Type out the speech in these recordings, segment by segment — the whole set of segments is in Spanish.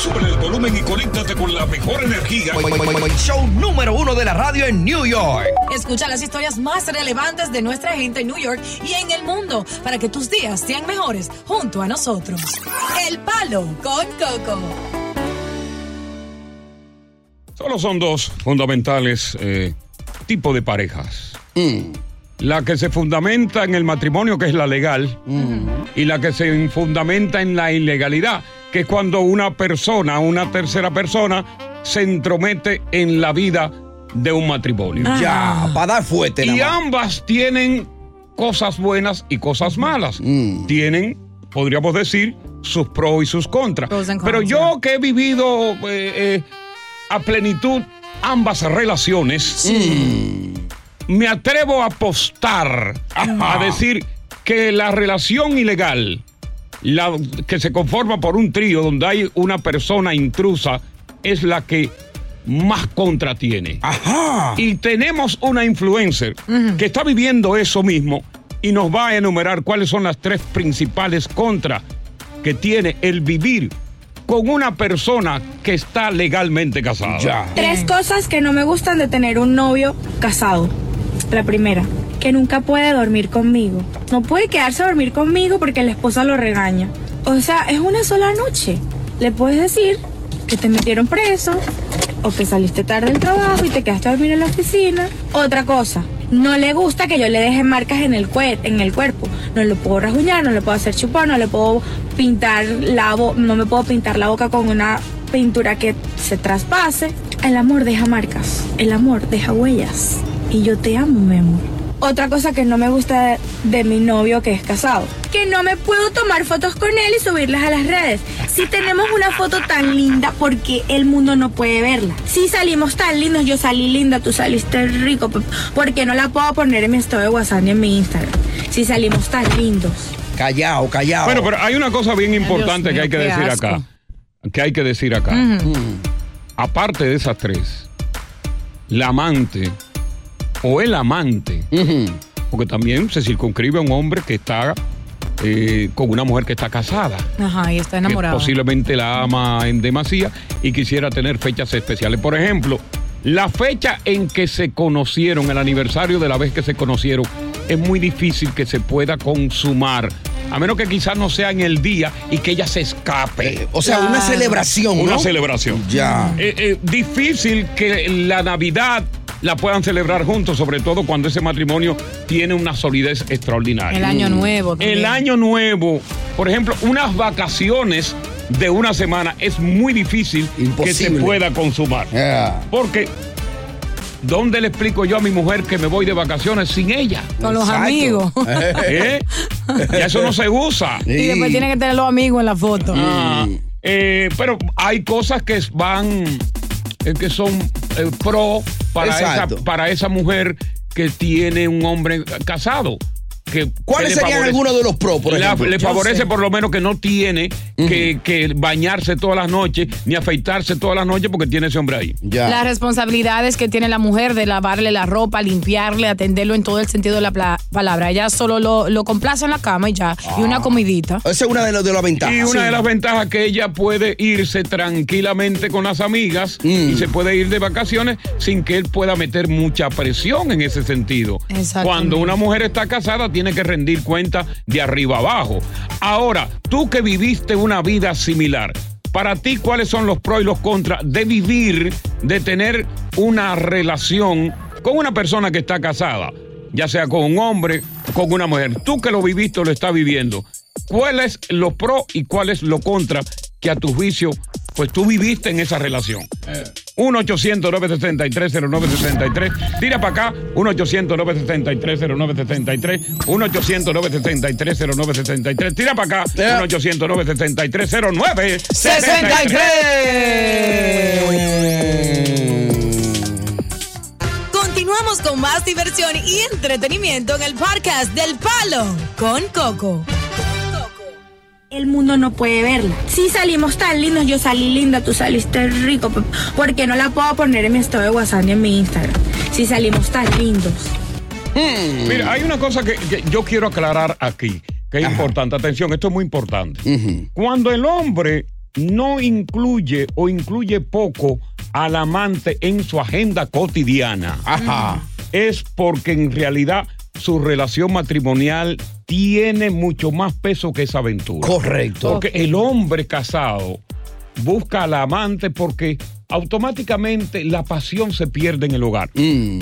Sube el volumen y conéctate con la mejor energía. Show número uno de la radio en New York. Escucha las historias más relevantes de nuestra gente en New York y en el mundo para que tus días sean mejores junto a nosotros. El Palo con Coco. Solo son dos fundamentales eh, tipos de parejas. La que se fundamenta en el matrimonio, que es la legal, y la que se fundamenta en la ilegalidad, que es cuando una persona, una tercera persona, se entromete en la vida de un matrimonio. Ya, para dar fuerte. Y nada más. ambas tienen cosas buenas y cosas malas. Tienen, podríamos decir, sus pros y sus contras. Pero yo que he vivido eh, eh, a plenitud ambas relaciones, me atrevo a apostar a decir que la relación ilegal, la que se conforma por un trío donde hay una persona intrusa, es la que más contra tiene. Ajá. Y tenemos una influencer que está viviendo eso mismo y nos va a enumerar cuáles son las tres principales contras que tiene el vivir con una persona que está legalmente casada. Ya. Tres cosas que no me gustan de tener un novio casado. La primera, que nunca puede dormir conmigo. No puede quedarse a dormir conmigo porque la esposa lo regaña. O sea, es una sola noche. Le puedes decir que te metieron preso o que saliste tarde del trabajo y te quedaste a dormir en la oficina. Otra cosa, no le gusta que yo le deje marcas en el, en el cuerpo. No le puedo rasguñar, no le puedo hacer chupar, no le puedo pintar la bo- no me puedo pintar la boca con una pintura que se traspase. El amor deja marcas, el amor deja huellas. Y yo te amo, mi amor. Otra cosa que no me gusta de, de mi novio que es casado, que no me puedo tomar fotos con él y subirlas a las redes. Si tenemos una foto tan linda, porque el mundo no puede verla? Si salimos tan lindos, yo salí linda, tú saliste rico, p- ¿por qué no la puedo poner en mi estado de WhatsApp ni en mi Instagram? Si salimos tan lindos. Callao, callao. Bueno, pero hay una cosa bien importante Dios que hay que decir asco. acá. Que hay que decir acá. Aparte de esas tres, la amante o el amante, porque también se circunscribe a un hombre que está eh, con una mujer que está casada. Ajá, y está que enamorado. posiblemente la ama en demasía y quisiera tener fechas especiales. Por ejemplo, la fecha en que se conocieron, el aniversario de la vez que se conocieron, es muy difícil que se pueda consumar. A menos que quizás no sea en el día y que ella se escape. Eh, o sea, una celebración, ¿no? Una celebración. Ya. Eh, eh, difícil que la Navidad la puedan celebrar juntos, sobre todo cuando ese matrimonio tiene una solidez extraordinaria. El año nuevo. también. El año nuevo, por ejemplo, unas vacaciones de una semana es muy difícil que se pueda consumar. Porque, ¿dónde le explico yo a mi mujer que me voy de vacaciones sin ella? Con los Exacto. amigos. ¿Eh? Ya eso no se usa. y después tiene que tener los amigos en la foto. Ah, eh, pero hay cosas que van, eh, que son eh, pro para esa, para esa mujer que tiene un hombre casado. que ¿Cuáles que serían favorece- algunos de los pros, por La- le favorece sé. por lo menos que no tiene que, que bañarse todas las noches ni afeitarse todas las noches porque tiene ese hombre ahí. Las responsabilidades que tiene la mujer de lavarle la ropa, limpiarle, atenderlo en todo el sentido de la palabra. Ella solo lo, lo complace en la cama y ya. Y una comidita. Esa es una de, las de las ventajas. Y una Sí. de las ventajas que ella puede irse tranquilamente con las amigas y se puede ir de vacaciones sin que él pueda meter mucha presión en ese sentido. Exactamente. Cuando una mujer está casada tiene que rendir cuenta de arriba abajo. Ahora, tú que viviste una vida similar, para ti, ¿cuáles son los pros y los contras de vivir, de tener una relación con una persona que está casada? Ya sea con un hombre o con una mujer. Tú que lo viviste o lo estás viviendo. ¿Cuáles los pros y cuáles los contras que a tu juicio, pues tú viviste en esa relación? 1-800-963-0963. Tira para acá. 1-800-963-0963. 1-800-963-0963. Tira para acá. 1-800-963-0963. Continuamos con más diversión y entretenimiento en el podcast del Palo con Coco. El mundo no puede verla. Si salimos tan lindos, yo salí linda, tú saliste rico. pe- ¿Por qué no la puedo poner en mi estado de WhatsApp ni en mi Instagram? Si salimos tan lindos. Mira, hay una cosa que, que yo quiero aclarar aquí, que es importante. Atención, esto es muy importante. Cuando el hombre no incluye o incluye poco al amante en su agenda cotidiana, es porque en realidad su relación matrimonial tiene mucho más peso que esa aventura. Correcto. Porque el hombre casado busca al amante porque automáticamente la pasión se pierde en el hogar.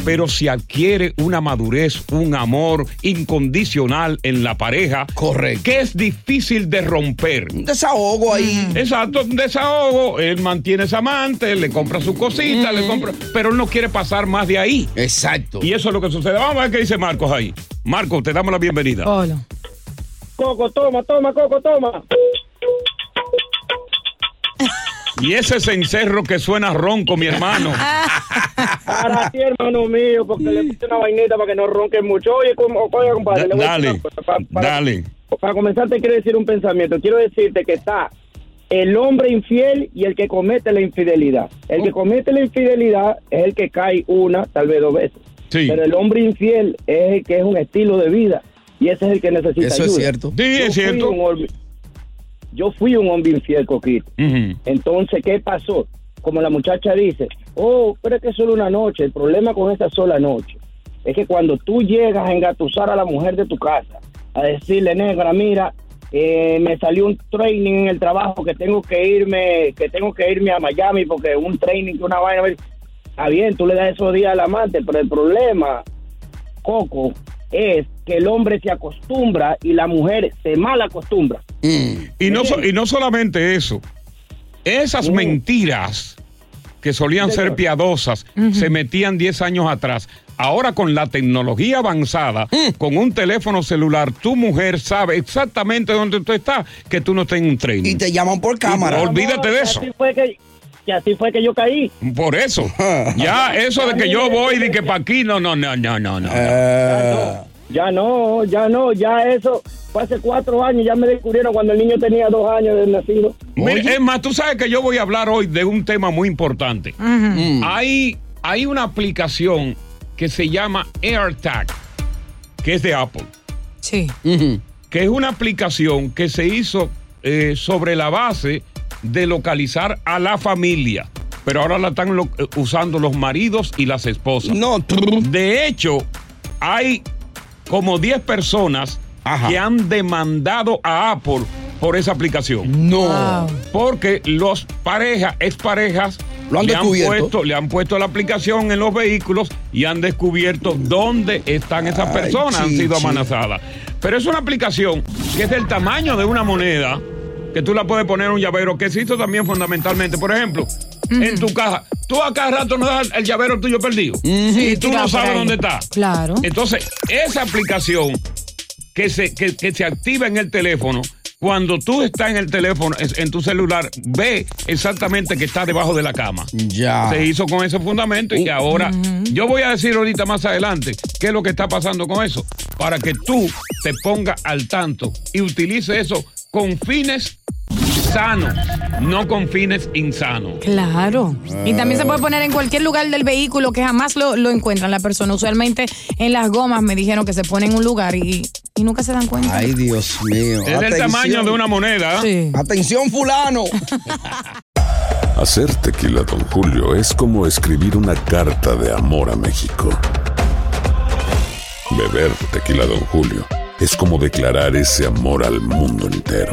Pero si adquiere una madurez, un amor incondicional en la pareja, Correcto. que es difícil de romper. Un desahogo ahí. Exacto, un desahogo, él mantiene esa amante, le compra su cosita, le compra, pero él no quiere pasar más de ahí. Exacto. Y eso es lo que sucede. Vamos a ver qué dice Marcos ahí. Marcos, te damos la bienvenida. Hola. Coco, toma, toma, Coco, toma. Y ese cencerro que suena ronco, mi hermano. Para ti, hermano mío, porque le puse una vainita para que no ronque mucho. Oye, como, oye compadre, Da- le voy a decir dale, una cosa. Pa- para, dale. para comenzar, te quiero decir un pensamiento. Quiero decirte que está el hombre infiel y el que comete la infidelidad. El Oh. que comete la infidelidad es el que cae una, tal vez dos veces. Sí. Pero el hombre infiel es el que es un estilo de vida y ese es el que necesita Eso es cierto. Sí, es Yo cierto. un yo fui un hombre infiel, Coquito. Entonces, ¿qué pasó? Como la muchacha dice, oh, pero es que es solo una noche. El problema con esa sola noche es que cuando tú llegas a engatusar a la mujer de tu casa, a decirle, negra, mira, eh, me salió un training en el trabajo que tengo que irme, que tengo que irme a Miami porque un training que una vaina. Está bien, tú le das esos días al amante, pero el problema, Coco, es que el hombre se acostumbra y la mujer se mal acostumbra. Y no, y no solamente eso. Esas mentiras que solían ser piadosas se metían 10 años atrás. Ahora con la tecnología avanzada, con un teléfono celular, tu mujer sabe exactamente dónde tú estás, que tú no estás en un training. Y te llaman por cámara. Olvídate de eso. Así fue que, que así fue que yo caí. Por eso. Ya eso de que yo voy y que para aquí, no, no, no, no, no, no. Eh, Ya no, ya no, ya eso fue hace cuatro años, ya me descubrieron cuando el niño tenía dos años de nacido. Mira, es más, tú sabes que yo voy a hablar hoy de un tema muy importante. Mm. Hay, hay una aplicación que se llama AirTag, que es de Apple, Sí. que es una aplicación que se hizo eh, sobre la base de localizar a la familia. Pero ahora la están lo- eh, usando los maridos y las esposas. no, De hecho, hay como 10 personas Ajá. que han demandado a Apple por esa aplicación. no. Wow. Porque los parejas, exparejas, Lo han le, descubierto. puesto, le han puesto la aplicación en los vehículos y han descubierto dónde están esas Ay, personas, han sido amenazadas. Pero es una aplicación que es del tamaño de una moneda, que tú la puedes poner en un llavero, que se hizo también fundamentalmente. Por ejemplo, en tu caja, tú a cada rato no das el llavero tuyo perdido. Y tú no sabes dónde está. Claro. Entonces, esa aplicación que se, que, que se activa en el teléfono cuando tú estás en el teléfono, en tu celular, ve exactamente que está debajo de la cama. Ya. Se hizo con ese fundamento y que ahora, yo voy a decir ahorita más adelante qué es lo que está pasando con eso, para que tú te pongas al tanto y utilice eso con fines sanos, no con fines insanos. Claro. Y también se puede poner en cualquier lugar del vehículo que jamás lo, lo encuentran la persona. Usualmente en las gomas me dijeron que se pone en un lugar y, y nunca se dan cuenta. Ay, Dios mío. Es del tamaño de una moneda. Sí. Atención, fulano. Hacer tequila, Don Julio, es como escribir una carta de amor a México. Beber tequila, Don Julio, es como declarar ese amor al mundo entero.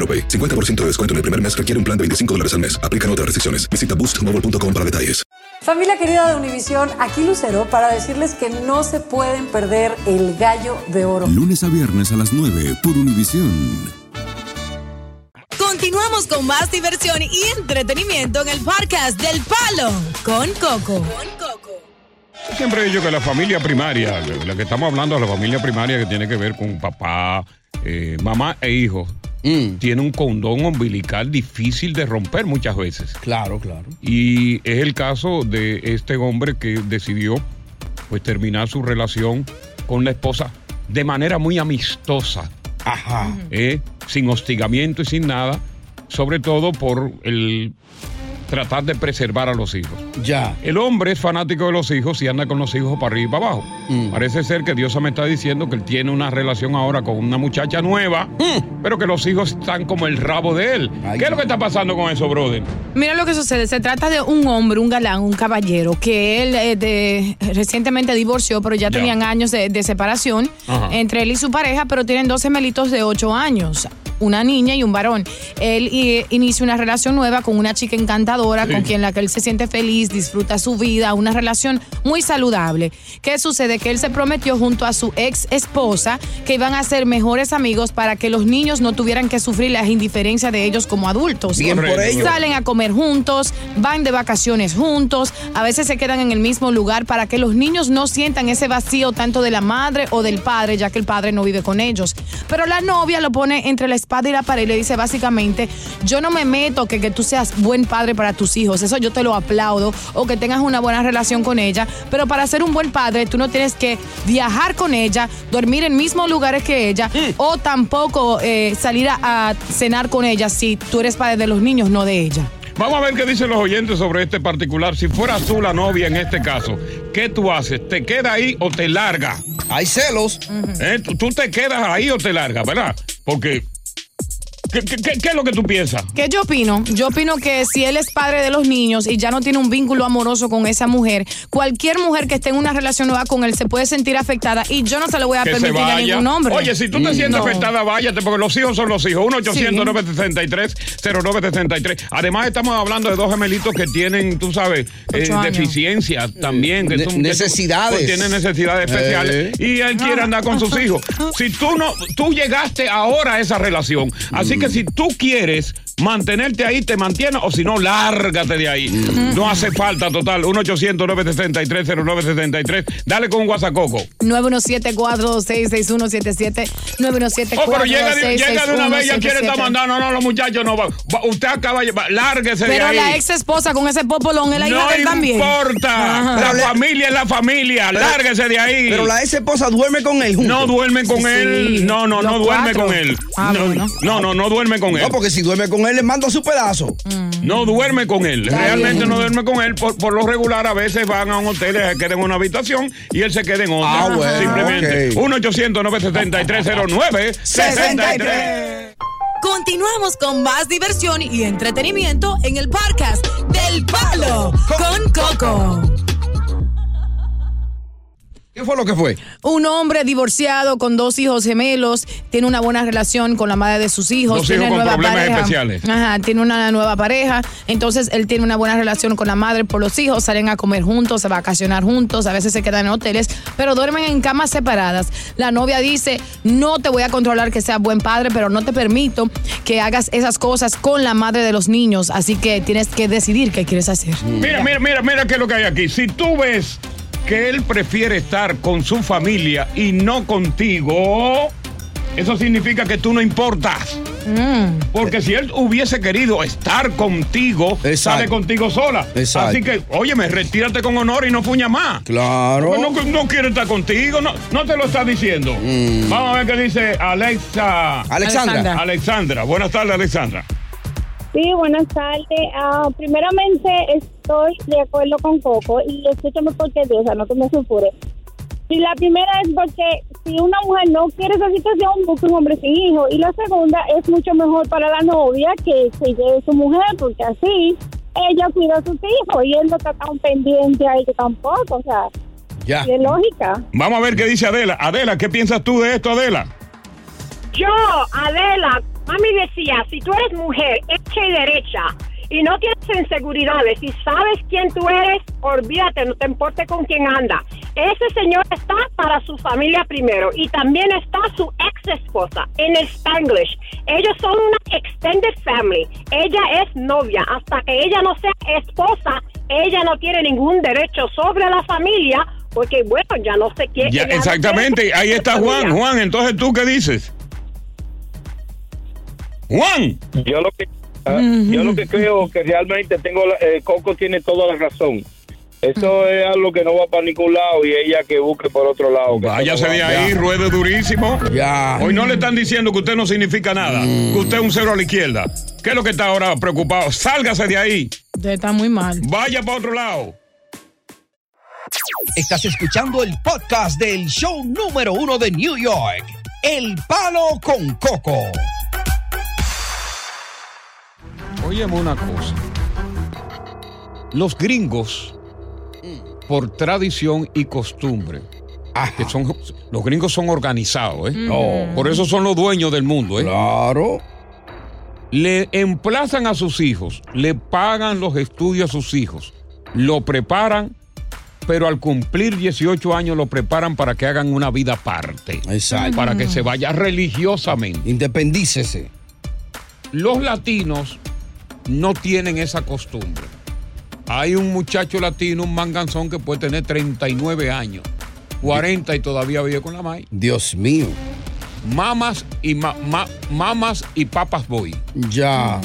AroPay. 50% de descuento en el primer mes requiere un plan de 25 dólares al mes. Aplican otras restricciones. Visita boostmobile.com para detalles. Familia querida de Univisión, aquí Lucero para decirles que no se pueden perder el gallo de oro. Lunes a viernes a las 9 por Univisión. Continuamos con más diversión y entretenimiento en el podcast del Palo con Coco. Siempre he dicho que la familia primaria, la que estamos hablando de la familia primaria que tiene que ver con papá, eh, mamá e hijos, tiene un condón umbilical difícil de romper muchas veces. Claro, claro. Y es el caso de este hombre que decidió pues terminar su relación con la esposa de manera muy amistosa. Ajá. ¿eh? sin hostigamiento y sin nada, sobre todo por el tratar de preservar a los hijos. Ya. El hombre es fanático de los hijos y anda con los hijos para arriba y para abajo. Mm. Parece ser que Dios me está diciendo que él tiene una relación ahora con una muchacha nueva, Mm. pero que los hijos están como el rabo de él. ¿Qué es lo que está pasando con eso, brother? Mira lo que sucede, se trata de un hombre, un galán, un caballero, que él eh, de- recientemente divorció, pero ya, Ya. tenían años de, de separación Ajá. entre él y su pareja, pero tienen dos gemelitos de 8 años, una niña y un varón. Él eh, inicia una relación nueva con una chica encantadora, Sí. con quien la que él se siente feliz, disfruta su vida, una relación muy saludable. ¿Qué sucede? Que él se prometió junto a su ex esposa que iban a ser mejores amigos para que los niños no tuvieran que sufrir las indiferencias de ellos como adultos. Bien por Correcto. ello. Salen a comer juntos, van de vacaciones juntos, a veces se quedan en el mismo lugar para que los niños no sientan ese vacío tanto de la madre o del padre, ya que el padre no vive con ellos. Pero la novia lo pone entre la espada y la pared y le dice básicamente, yo no me meto que, que tú seas buen padre para tus hijos, eso yo te lo aplaudo, o que tengas una buena relación con ella, pero para ser un buen padre tú no tienes que viajar con ella, dormir en mismos lugares que ella, o tampoco eh, salir a, a cenar con ella si tú eres padre de los niños, no de ella. Vamos a ver qué dicen los oyentes sobre este particular. Si fueras tú la novia en este caso, ¿qué tú haces? ¿Te queda ahí o te larga? Hay celos. ¿Eh? ¿Tú, tú te quedas ahí o te largas, ¿verdad? Porque. ¿Qué, qué- qué- qué es lo que tú piensas? ¿Qué yo opino? Yo opino que si él es padre de los niños y ya no tiene un vínculo amoroso con esa mujer, cualquier mujer que esté en una relación nueva con él se puede sentir afectada y yo no se lo voy a que permitir a ningún hombre. Oye, si tú te Mm, sientes no. afectada, váyate, porque los hijos son los hijos. 1-800-963-0963. Además, estamos hablando de dos gemelitos que tienen, tú sabes, eh, deficiencias también. Que Ne- son- que necesidades. son- tienen necesidades especiales. Eh. Y él quiere andar con sus hijos. Si tú no, tú llegaste ahora a esa relación. Así que si tú quieres mantenerte ahí, te mantienes, o si no, lárgate de ahí. No hace falta, total. 1-800-963-0963. Dale con un guasacoco. 9174-66177. 9174 Oh, pero llega, de- llega de una vez y ya quiere estar mandando. No, los muchachos no. va- va- Usted acaba de. va- Lárguese de Pero ahí. la ex esposa con ese popolón, él ahí no también. importa. Ajá. La Pero le- familia es la familia. Pero- Lárguese de ahí. Pero la ex esposa duerme con él. juntos. No duerme con él. No, no, no Los duerme cuatro. con él. Ah, no, bueno. no, no, no duerme con él. No, porque si duerme con él, le mando su pedazo. No duerme con él. Está Realmente bien. no duerme con él. Por, por lo regular, a veces van a un hotel, se queda en una habitación y él se queda en otra. Ah, bueno, Simplemente. ok. 1-800-973-0963. Continuamos con más diversión y entretenimiento en el podcast del Palo con Coco. ¿Qué fue lo que fue? Un hombre divorciado con dos hijos gemelos, tiene una buena relación con la madre de sus hijos. Dos tiene hijos con nueva problemas pareja. especiales. Ajá, tiene una nueva pareja. Entonces él tiene una buena relación con la madre por los hijos, salen a comer juntos, a vacacionar juntos, a veces se quedan en hoteles, pero duermen en camas separadas. La novia dice, no te voy a controlar que seas buen padre, pero no te permito que hagas esas cosas con la madre de los niños, así que tienes que decidir qué quieres hacer. Mira, mira, mira, mira qué es lo que hay aquí. Si tú ves que él prefiere estar con su familia y no contigo, eso significa que tú no importas. Porque si él hubiese querido estar contigo, sale contigo sola. Exacto. Así que, óyeme, retírate con honor y no fuña más. Claro. No, no quiere estar contigo, no, no te lo está diciendo. Vamos a ver qué dice Alexa. Alexandra. Alexandra. Buenas tardes, Alexandra. Sí, buenas tardes. Ah, primeramente, estoy de acuerdo con Coco y escúchame porque Dios, o sea, no te me sulfures. Y la primera es porque si una mujer no quiere esa situación, busca un hombre sin hijo. Y la segunda es mucho mejor para la novia que se lleve su mujer, porque así ella cuida a sus hijos y él no está tan pendiente a ella tampoco. O sea, Ya. de lógica. Vamos a ver qué dice Adela. Adela, ¿qué piensas tú de esto, Adela? Yo, Adela, mami decía, si tú eres mujer hecha y derecha y no tienes inseguridades y sabes quién tú eres, olvídate, no te importe con quién anda. Ese señor está para su familia primero y también está su ex esposa en Spanglish. Ellos son una extended family. Ella es novia. Hasta que ella no sea esposa, ella no tiene ningún derecho sobre la familia porque, bueno, ya no sé quién. Ya, exactamente, ahí está. Juan. Juan, entonces tú qué dices? Juan. Yo lo que, ah, yo lo que creo que realmente tengo, la- eh, Coco tiene toda la razón. Eso es algo que no va para ningún lado y ella que busque por otro lado. Váyase de ahí, ruede durísimo. Ya. Hoy no le están diciendo que usted no significa nada, que usted es un cero a la izquierda. ¿Qué es lo que está ahora preocupado? Sálgase de ahí. Está muy mal. Vaya para otro lado. Estás escuchando el podcast del show número uno de New York, El Palo con Coco. Óyeme una cosa. Los gringos, por tradición y costumbre, que son, los gringos son organizados, ¿eh? Oh. Por eso son los dueños del mundo, ¿eh? Claro. Le emplazan a sus hijos, le pagan los estudios a sus hijos, lo preparan, pero al cumplir 18 años lo preparan para que hagan una vida aparte. Exacto. Para que se vaya religiosamente. Independícese. Los latinos no tienen esa costumbre. Hay un muchacho latino, un manganzón que puede tener 39 años, 40 y todavía vive con la maíz. Dios mío. Mamas y ma- ma- mamas y papas boy. Ya.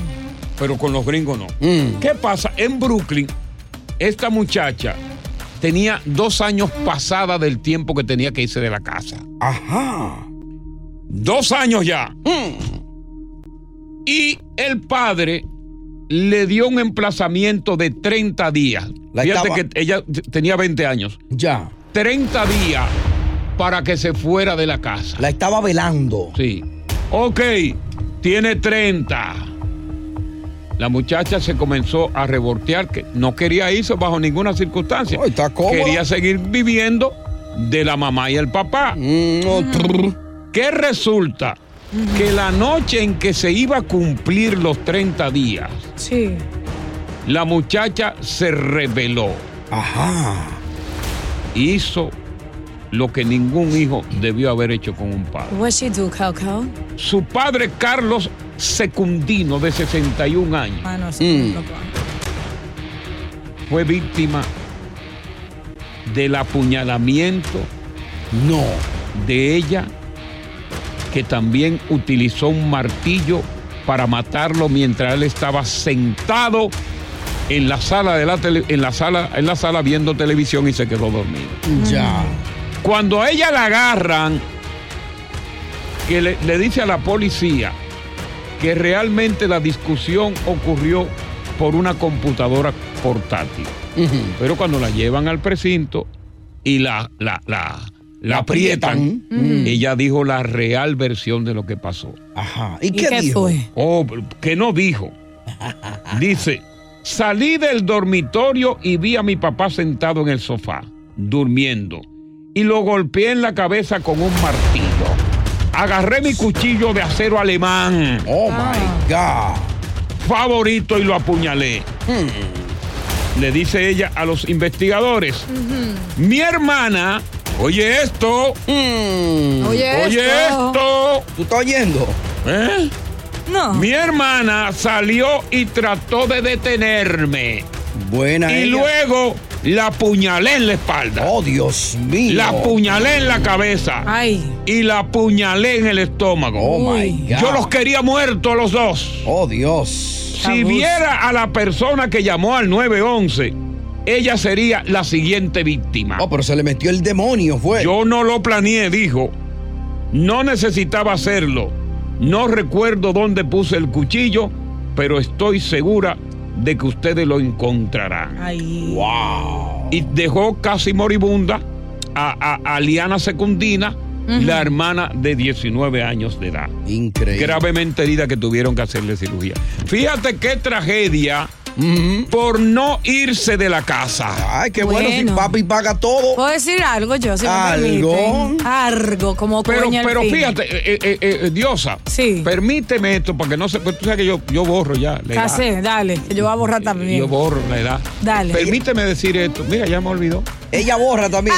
Pero con los gringos no. Mm. ¿Qué pasa? En Brooklyn, esta muchacha tenía dos años pasada del tiempo que tenía que irse de la casa. Ajá. Dos años ya. Y el padre le dio un emplazamiento de 30 días. La Fíjate estaba- que ella tenía 20 años. Ya. 30 días para que se fuera de la casa. La estaba velando. Sí. Ok, tiene 30. La muchacha se comenzó a revoltear, que no quería irse bajo ninguna circunstancia. cómoda. Quería seguir viviendo de la mamá y el papá. ¿Qué resulta? Que la noche en que se iba a cumplir los 30 días, Sí. la muchacha se rebeló. Ajá. Hizo lo que ningún hijo debió haber hecho con un padre. What she do, Coco? Su padre Carlos Secundino, de 61 años, Ah, no, Mm. fue víctima del apuñalamiento no. de ella, que también utilizó un martillo para matarlo mientras él estaba sentado en la sala de la tele- en la sala en la sala viendo televisión y se quedó dormido. Ya. Cuando a ella la agarran, que le, le dice a la policía que realmente la discusión ocurrió por una computadora portátil. Pero cuando la llevan al precinto y la, la, la, la aprietan, ella dijo la real versión de lo que pasó. Ajá. ¿Y qué, dijo? Oh, que no dijo. Dice, salí del dormitorio y vi a mi papá sentado en el sofá, durmiendo, y lo golpeé en la cabeza con un martillo. Agarré mi cuchillo de acero alemán. Oh my God. Favorito y lo apuñalé. Le dice ella a los investigadores. Mi hermana, oye esto. Oye esto. ¿Tú estás oyendo? ¿Eh? No. Mi hermana salió y trató de detenerme. Buena Y ella. luego la apuñalé en la espalda. Oh, Dios mío. La apuñalé en la cabeza. Ay. Y la apuñalé en el estómago. Oh, my God. Yo los quería muertos a los dos. Oh, Dios. Si viera a la persona que llamó al 911, ella sería la siguiente víctima. Oh, pero se le metió el demonio, fue. Yo no lo planeé, dijo. No necesitaba hacerlo. No recuerdo dónde puse el cuchillo, pero estoy segura de que ustedes lo encontrarán. Ay. Wow. Y dejó casi moribunda a, a- a Liana Secundina, la hermana de 19 años de edad. Increíble. Gravemente herida que tuvieron que hacerle cirugía. Fíjate qué tragedia por no irse de la casa. Ay, qué bueno, Bueno. si papi paga todo. ¿Puedo decir algo yo? Si me ¿Algo? permiten? Algo, como Pero, al pero fíjate, eh, eh, eh, Diosa, Sí. permíteme esto para que no se. pues Tú sabes que yo, yo borro ya la edad. Dale, yo voy a borrar también. Yo borro la edad. Dale. Permíteme decir esto. Mira, ya me olvidó. Ella borra también.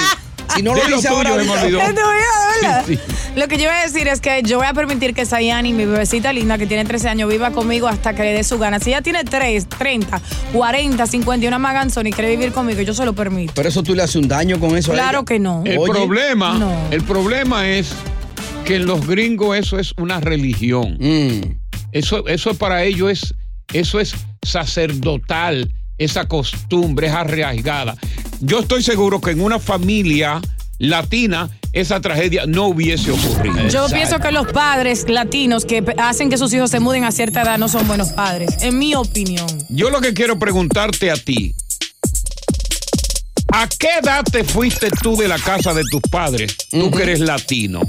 Si no lo dice tuyo ahora, Lo que yo voy a decir es que yo voy a permitir que Sayani, mi bebecita linda que tiene 13 años, viva conmigo hasta que le dé su gana. Si ella tiene 3, 30, 40, 50 y una maganzona y quiere vivir conmigo, yo se lo permito. Pero eso tú le haces un daño con eso a Claro ella. que no. El Oye. problema, No. el problema es que en los gringos eso es una religión. Mm. Eso, eso para ellos es, eso es sacerdotal, esa costumbre es arraigada. Yo estoy seguro que en una familia latina esa tragedia no hubiese ocurrido. Yo pienso que los padres latinos que hacen que sus hijos se muden a cierta edad no son buenos padres, en mi opinión. Yo lo que quiero preguntarte a ti, ¿a qué edad te fuiste tú de la casa de tus padres? Tú que eres latino.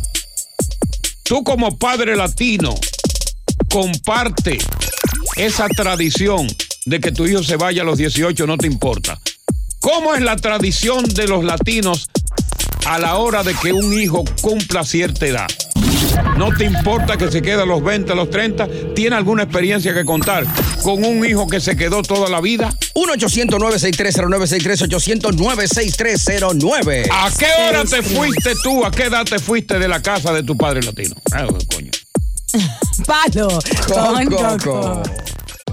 Tú como padre latino, comparte esa tradición de que tu hijo se vaya a los 18, no te importa. ¿Cómo es la tradición de los latinos a la hora de que un hijo cumpla cierta edad? No te importa que se quede a los 20, a los 30. ¿Tiene alguna experiencia que contar con un hijo que se quedó toda la vida? 1-800-963-0963, 800-963-09. ¿A qué hora te fuiste tú? ¿A qué edad te fuiste de la casa de tu padre latino? Ah, coño. Palo con Coco. Coco.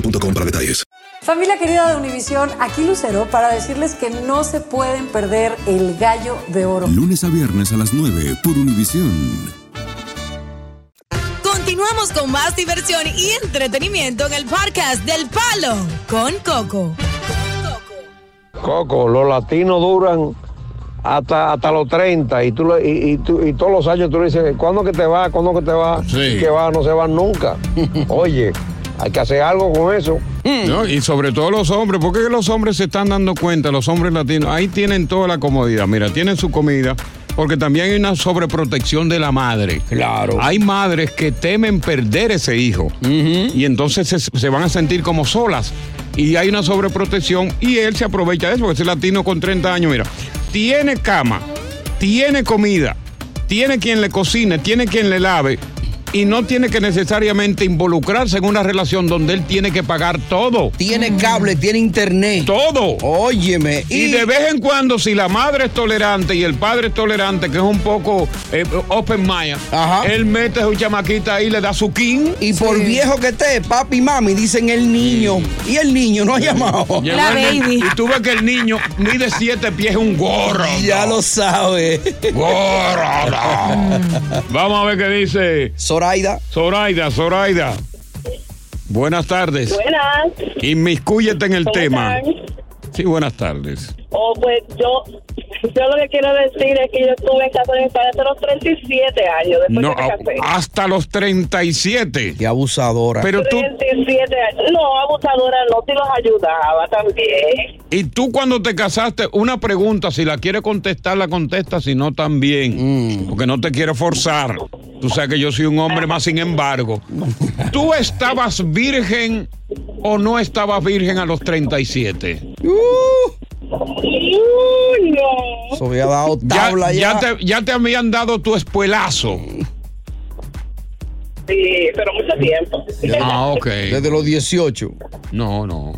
boostmobile.com para detalles. Familia querida de Univisión, aquí Lucero para decirles que no se pueden perder el gallo de oro. Lunes a viernes a las 9 por Univisión. Continuamos con más diversión y entretenimiento en el podcast del Palo con Coco. Coco, los latinos duran hasta, hasta los 30 y, tú, le- y, y tú- y todos los años tú le dices, ¿cuándo que te vas? ¿Cuándo que te vas? Sí. Que va, no se van nunca. Oye, hay que hacer algo con eso. ¿No? Y sobre todo los hombres, porque los hombres se están dando cuenta, los hombres latinos, ahí tienen toda la comodidad. Mira, tienen su comida, porque también hay una sobreprotección de la madre. Claro. Hay madres que temen perder ese hijo y entonces se, se van a sentir como solas. Y hay una sobreprotección y él se aprovecha de eso, porque ese latino con 30 años, mira, tiene cama, tiene comida, tiene quien le cocine, tiene quien le lave y no tiene que necesariamente involucrarse en una relación donde él tiene que pagar todo. Tiene cable, tiene internet. Todo. Óyeme. Y, de vez en cuando, si la madre es tolerante y el padre es tolerante, que es un poco eh, open mind, él mete a su chamaquita ahí, le da su king. Y por viejo que esté, papi y mami dicen el niño. Y el niño no ha llamado. El ni- Y tú ves que el niño mide siete pies, es un gorro. Ya lo sabe. Gorro. Vamos a ver qué dice. Zoraida. Zoraida, Zoraida. Buenas tardes. Buenas. Inmiscúyete en el ¿Cómo tema. están? Sí, buenas tardes. Oh, pues yo, yo lo que quiero decir es que yo estuve en casa de mi padre hasta los 37 años después No, que me casé. hasta los 37. Qué abusadora. Pero tú, 37 años. No, abusadora no, te los ayudaba también. y tú cuando te casaste, una pregunta, si la quieres contestar, la contesta, si no, también. Porque no te quiero forzar. Tú sabes que yo soy un hombre más, sin embargo. ¿Tú estabas virgen o no estabas virgen a los 37? no. Eso había dado Ya, tabla ya. ya te, ya te habían dado tu espuelazo. Sí, pero mucho tiempo. Ah, ok. Desde los 18. No, no.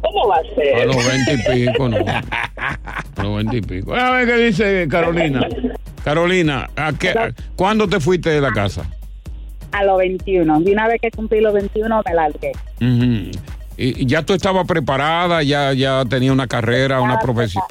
¿Cómo va a ser? A los 20 y pico, no. A los 20 y pico. A ver qué dice Carolina. Carolina, ¿a qué, ¿cuándo te fuiste de la casa? A los 21. De una vez que cumplí los 21 me largué. Ujú. y, y ya tú estabas preparada, ya, ya tenía una carrera, una profesión.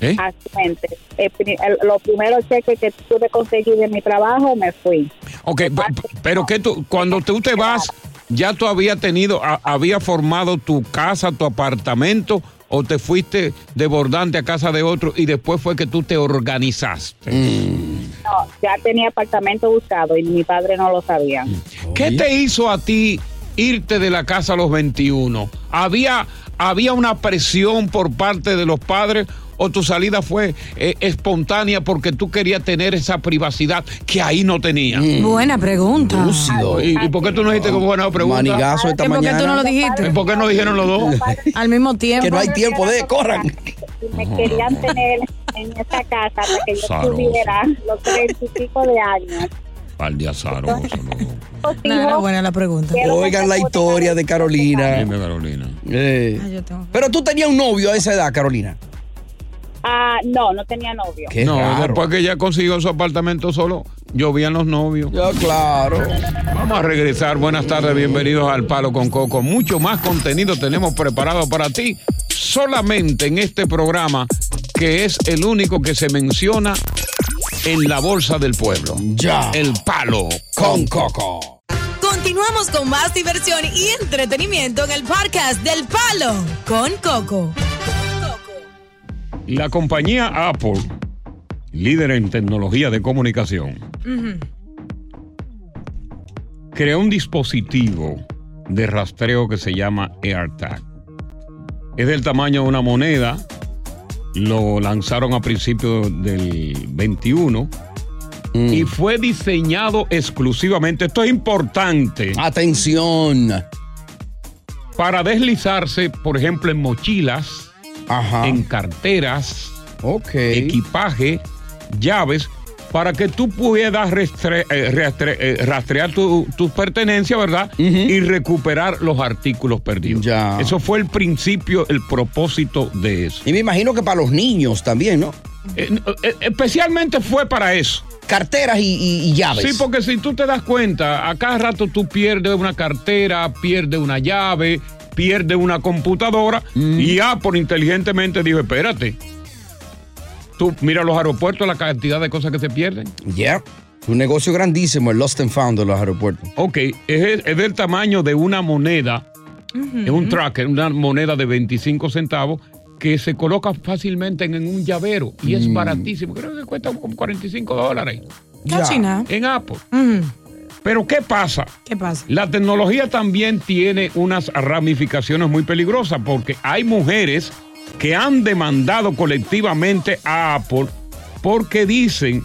¿Eh? Actualmente. El el- los primeros cheques que pude conseguir de mi trabajo me fui. Ok, pe- pe- pero que tú, cuando tú te vas, ya tú habías tenido, a- había formado tu casa, tu apartamento, o te fuiste de bordante a casa de otro y después fue que tú te organizaste. No, ya tenía apartamento buscado y mi padre no lo sabía. ¿Qué te hizo a ti irte de la casa a los 21? ¿Había, había una presión por parte de los padres o tu salida fue eh, espontánea porque tú querías tener esa privacidad que ahí no tenías? Buena pregunta. ¿Y, y por qué tú no dijiste que fue buena pregunta? Manigazo esta ¿Y por qué tú no lo dijiste? ¿Y por qué no dijeron los dos? Al mismo tiempo. Que no hay tiempo de corran. Y me querían tener en esa casa hasta que yo tuviera los treinta y pico de años. Al de azaroso, no. No, era buena la pregunta. Oigan la historia de Carolina. Dime, Carolina. Eh. Ay, yo tengo- Pero tú tenías un novio a esa edad, Carolina. Ah, no, no tenía novio. Qué no, raro. después que ella consiguió su apartamento solo, llovían los novios. Ya, claro. Vamos a regresar. Buenas tardes, bienvenidos al Palo con Coco. Mucho más contenido tenemos preparado para ti solamente en este programa que es el único que se menciona en la bolsa del pueblo. Ya. El Palo Con Coco. Continuamos con más diversión y entretenimiento en el podcast del Palo con Coco. La compañía Apple, líder en tecnología de comunicación, creó un dispositivo de rastreo que se llama AirTag. Es del tamaño de una moneda. Lo lanzaron a principios del 21 y fue diseñado exclusivamente. Esto es importante. Atención. Para deslizarse, por ejemplo, en mochilas, en carteras, equipaje, llaves, para que tú restre- eh, rastre- eh, rastrear tu- tus pertenencias, ¿verdad? Y recuperar los artículos perdidos. Ya. Eso fue el principio, el propósito de eso. Y me imagino que para los niños también, ¿no? Eh, eh, especialmente fue para eso. Carteras y, y- y llaves. Sí, porque si tú te das cuenta, a cada rato tú pierdes una cartera, pierdes una llave, pierdes una computadora y Apple inteligentemente dijo, espérate. Tú mira los aeropuertos, la cantidad de cosas que se pierden. Ya. Un negocio grandísimo, el Lost and Found de los aeropuertos. Ok, es, es del tamaño de una moneda, es un tracker, una moneda de 25 centavos que se coloca fácilmente en, en un llavero y es Mm. baratísimo. Creo que cuesta como 45 dólares. Casi nada. En Apple. Mm, Pero ¿qué pasa? ¿Qué pasa? La tecnología también tiene unas ramificaciones muy peligrosas porque hay mujeres que han demandado colectivamente a Apple porque dicen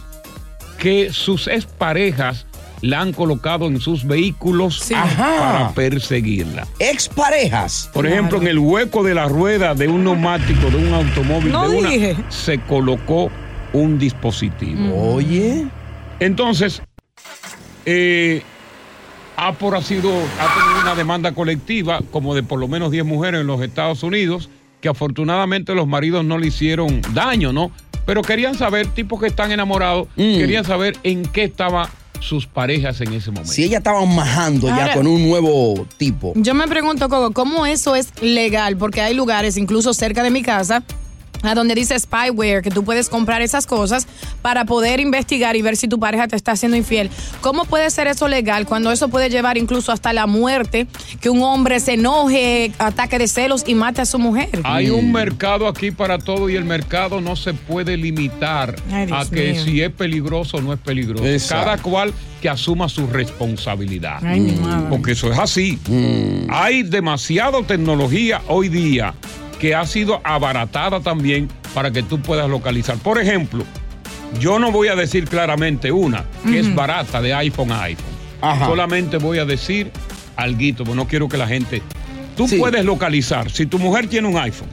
que sus exparejas la han colocado en sus vehículos para perseguirla. Exparejas. Por ejemplo, en el hueco de la rueda de un neumático, de un automóvil, No de una, dije. se colocó un dispositivo. Oye. Entonces, eh, Apple ha sido, ha tenido una demanda colectiva como de por lo menos 10 mujeres en los Estados Unidos, que afortunadamente los maridos no le hicieron daño, ¿no? Pero querían saber, tipos que están enamorados, Mm. querían saber en qué estaban sus parejas en ese momento. Si ella estaba majando ya con un nuevo tipo. Yo me pregunto, Coco, ¿cómo eso es legal? Porque hay lugares, incluso cerca de mi casa, a donde dice spyware, que tú puedes comprar esas cosas para poder investigar y ver si tu pareja te está haciendo infiel. ¿Cómo puede ser eso legal cuando eso puede llevar incluso hasta la muerte, que un hombre se enoje, ataque de celos y mate a su mujer? Hay un mercado aquí para todo y el mercado no se puede limitar Ay, a que mío. si es peligroso o no es peligroso. Exacto. Cada cual que asuma su responsabilidad. Ay. Porque eso es así. Mm. Hay demasiada tecnología hoy día que ha sido abaratada también para que tú puedas localizar. Por ejemplo, yo no voy a decir claramente una que es barata de iPhone a iPhone. Ajá. Solamente voy a decir alguito, porque no quiero que la gente... Tú Sí. puedes localizar, si tu mujer tiene un iPhone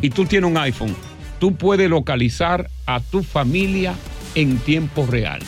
y tú tienes un iPhone, tú puedes localizar a tu familia en tiempo real.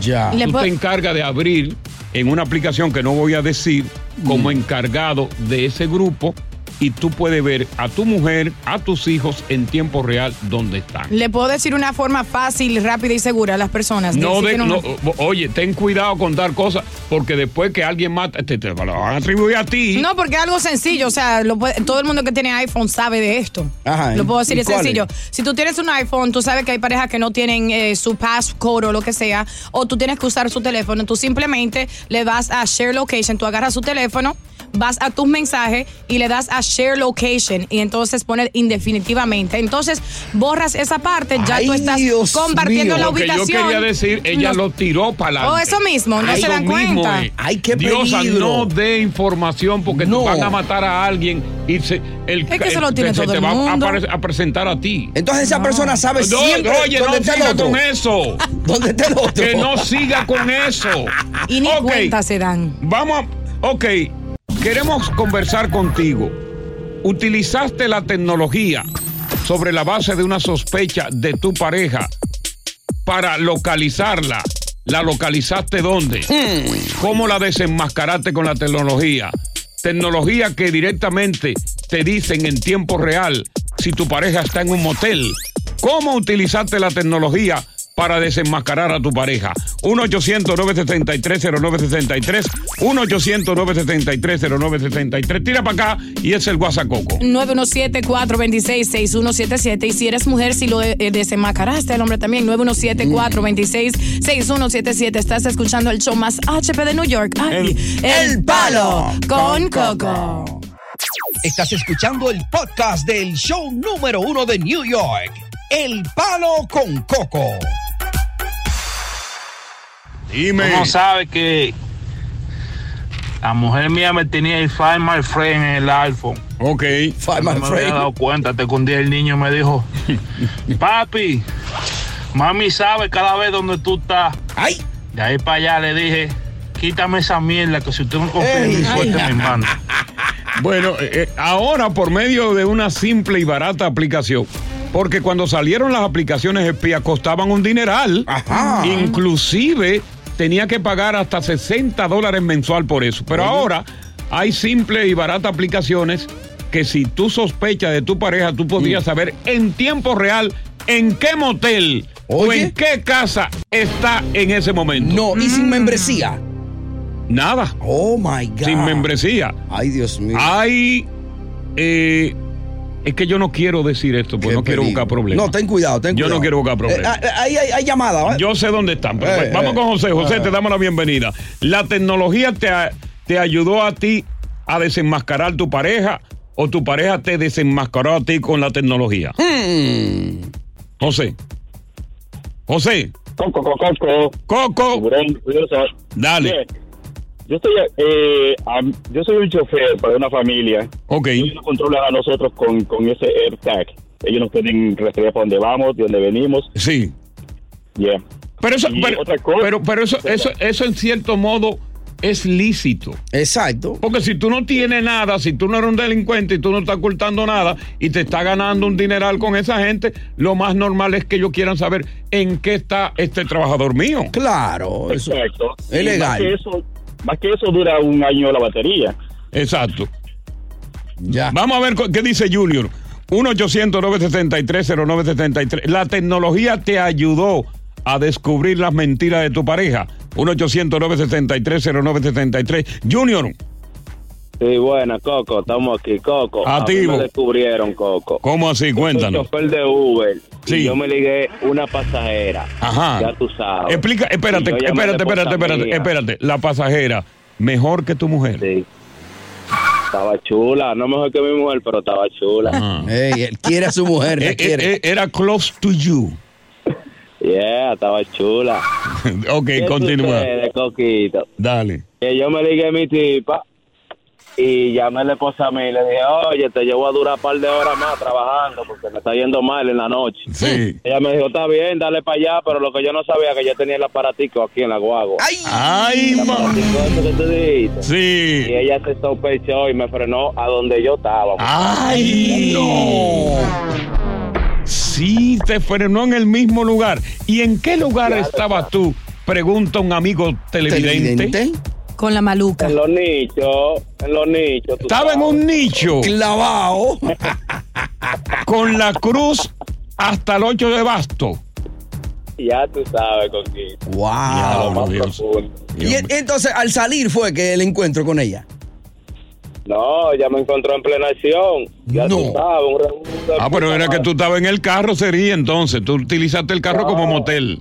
Ya. Tú te encargas de abrir en una aplicación que no voy a decir como encargado de ese grupo y tú puedes ver a tu mujer, a tus hijos en tiempo real donde están. Le puedo decir una forma fácil, rápida y segura a las personas. No de, que no, oye, ten cuidado con dar cosas porque después que alguien mata, te, te lo van a atribuir a ti. No, porque es algo sencillo. O sea, lo puede- todo el mundo que tiene iPhone sabe de esto. Ajá, Lo puedo decir, ¿y es sencillo. Si tú tienes un iPhone, tú sabes que hay parejas que no tienen eh, su passcode o lo que sea, o tú tienes que usar su teléfono. Tú simplemente le vas a Share Location, tú agarras su teléfono, vas a tus mensajes y le das a Share Location y entonces pones indefinitivamente. Entonces borras esa parte, ya Ay, tú estás Dios compartiendo mío. la Lo que yo ubicación. quería decir, ella lo tiró para adelante. Oh, eso mismo, no se dan cuenta. es. Ay, qué Diosa, no dé información porque No. van a matar a alguien y se, el, Es que eso lo el- tiene se todo te el va a, mundo. a presentar a ti. Entonces esa persona sabe No, siempre oye, no dónde está el siga otro. con eso. ¿Dónde está el otro? Que no siga con eso. Y ni Ok, cuenta se dan. Vamos a. Ok, queremos conversar contigo. ¿Utilizaste la tecnología sobre la base de una sospecha de tu pareja para localizarla? ¿La localizaste dónde? ¿Cómo la desenmascaraste con la tecnología? Tecnología que directamente te dicen en tiempo real si tu pareja está en un motel. ¿Cómo utilizaste la tecnología para desenmascarar a tu pareja? 1-800-973-0973. 1-800-973-0973. Tira para acá y es el WhatsApp-Coco. 917-426-6177. Y si eres mujer, si lo eh, desenmascaraste, el hombre también. 917-426-6177. Estás escuchando el show más HP de New York. Ay, el, Palo con Coco. Estás escuchando el podcast del show número uno de New York. El Palo con Coco. Dime. Uno sabe que la mujer mía me tenía el Find My Friend en el iPhone. Ok. Find no my me friend. había dado cuenta. Un día el niño me dijo, papi, mami sabe cada vez donde tú estás. ¡Ay! De ahí para allá le dije, quítame esa mierda que si usted no confía en mi suerte me manda. Bueno, eh, eh, ahora por medio de una simple y barata aplicación, porque cuando salieron las aplicaciones espías costaban un dineral, Ajá. inclusive tenía que pagar hasta 60 dólares mensual por eso, pero ahora hay simple y barata aplicaciones que si tú sospechas de tu pareja, tú podrías saber en tiempo real en qué motel o en qué casa está en ese momento. No, y sin membresía. Nada, Oh my God. sin membresía. Ay, Dios mío. Hay. eh, es que yo no quiero decir esto, porque Qué no quiero buscar problemas. No, ten cuidado, ten Yo cuidado. no quiero buscar problemas. Eh, ah, ahí hay, hay llamada, ¿vale? Yo sé dónde están. pero Eh, pues, vamos eh, con José. José, eh. te damos la bienvenida. ¿La tecnología te, te ayudó a ti a desenmascarar tu pareja o tu pareja te desenmascaró a ti con la tecnología? Hmm. José. José. Coco, Coco, Coco. Coco. Dale. Bien. Yo estoy, eh, yo soy un chofer para una familia. Ok. Ellos nos controlan a nosotros con, con ese AirTag. Ellos nos pueden rastrear para dónde vamos, de dónde venimos. Sí. Yeah. Pero eso, Y pero, otra cosa- pero, pero eso, eso, eso en cierto modo es lícito. Exacto. Porque si tú no tienes nada, si tú no eres un delincuente y tú no estás ocultando nada y te está ganando un dineral con esa gente, lo más normal es que ellos quieran saber en qué está este trabajador mío. Claro, eso Exacto. es Y legal. Más que, eso, más que eso dura un año la batería. Exacto. Vamos a ver qué dice Junior. 1-800-973-0973. La tecnología te ayudó a descubrir las mentiras de tu pareja. 1-800-973-0973. Junior, Sí, buena, Coco, estamos aquí, Coco. A mí Activo. me descubrieron, Coco. ¿cómo así? Yo soy Cuéntanos. chofer de Uber. Sí. Y yo me ligué una pasajera. Ajá. Ya tú sabes. Explica, espérate, a espérate, espérate, espérate, mía. espérate. La pasajera, mejor que tu mujer. Sí. Estaba chula, no mejor que mi mujer, pero estaba chula. Ey, él quiere a su mujer, la Eh, quiere. eh, Era close to you. Yeah, estaba chula. ok, ¿Qué continúa. sucede, Coquito? Dale. Que yo me ligué a mi tipa y llamé a la esposa a mí y le dije, oye, te llevo a durar un par de horas más trabajando porque me está yendo mal en la noche. Sí. Ella me dijo, está bien, dale para allá, pero lo que yo no sabía que yo tenía el aparatico aquí en la guagua. ¡Ay! ¡Ay, que tú. Sí. Y ella se sospechó y me frenó a donde yo estaba. ¡Ay, no! Sí, te frenó en el mismo lugar. ¿Y en qué lugar estabas tú? Pregunta un amigo televidente. Con la maluca. En los nichos, en los nichos. Estaba en un nicho. Clavado. Con la cruz hasta el 8 de basto. Ya tú sabes, Coquito. Wow. Lo Dios. profundo. Y en- entonces, al salir fue que el encuentro con ella. No, ya me encontró en plena acción. Ya tú sabes, un Ah, pero era que tú estabas en el carro, sería entonces. Tú utilizaste el carro como motel.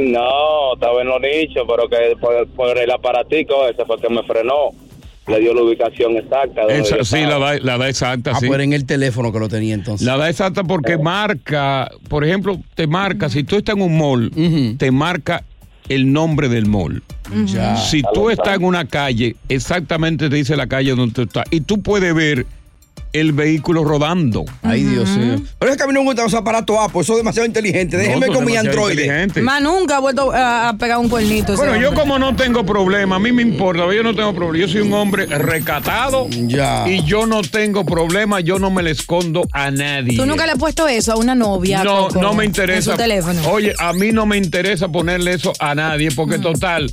No, estaba en los nichos, pero que por, por el aparatico ese fue que me frenó. Le dio la ubicación exacta. Esa- sí, la da, la da exacta, Ah, sí. pues en el teléfono que lo tenía entonces. La da exacta porque marca, por ejemplo, te marca, si tú estás en un mall, te marca el nombre del mall. Ya. Si tú estás en una calle, exactamente te dice la calle donde tú estás. Y tú puedes ver el vehículo rodando. Ay, Dios mío. Pero es que a mí no me gustan los aparatos Apple, eso es demasiado inteligente. Déjenme No, con mi Android. Más nunca ha vuelto a, a pegar un cuernito. Bueno, yo como no tengo problema, a mí me importa, yo no tengo problema, yo soy un hombre recatado Ya. y yo no tengo problema, yo no me le escondo a nadie. ¿Tú nunca le has puesto eso a una novia? No, Coco, no me En interesa. su teléfono. Oye, a mí no me interesa ponerle eso a nadie porque total,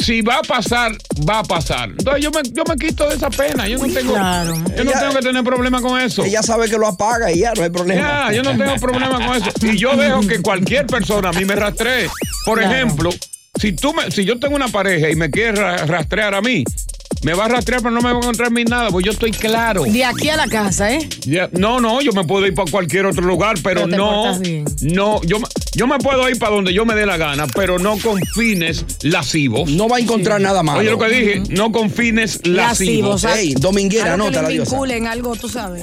si va a pasar, va a pasar. Entonces yo me, yo me quito de esa pena. Yo no tengo, Claro. yo no Ella- tengo que tener problema con eso. Ella sabe que lo apaga y ya no hay problema. Ya, yo no tengo problema con eso. Y yo dejo que cualquier persona a mí me rastree. Por Claro. ejemplo, si tú me, si yo tengo una pareja y me quiere ra- rastrear a mí, me va a rastrear, pero no me va a encontrar mí nada, pues yo estoy claro. De aquí a la casa, ¿eh? Ya, no, no, yo me puedo ir para cualquier otro lugar, pero, Pero te no, portas bien. no, yo, me- yo me puedo ir para donde yo me dé la gana, pero no con fines lascivos. No va a encontrar nada malo. Oye lo que dije, no con fines lascivos. Ey, dominguera, Algo que anota la le diosa. vinculen algo, tú sabes.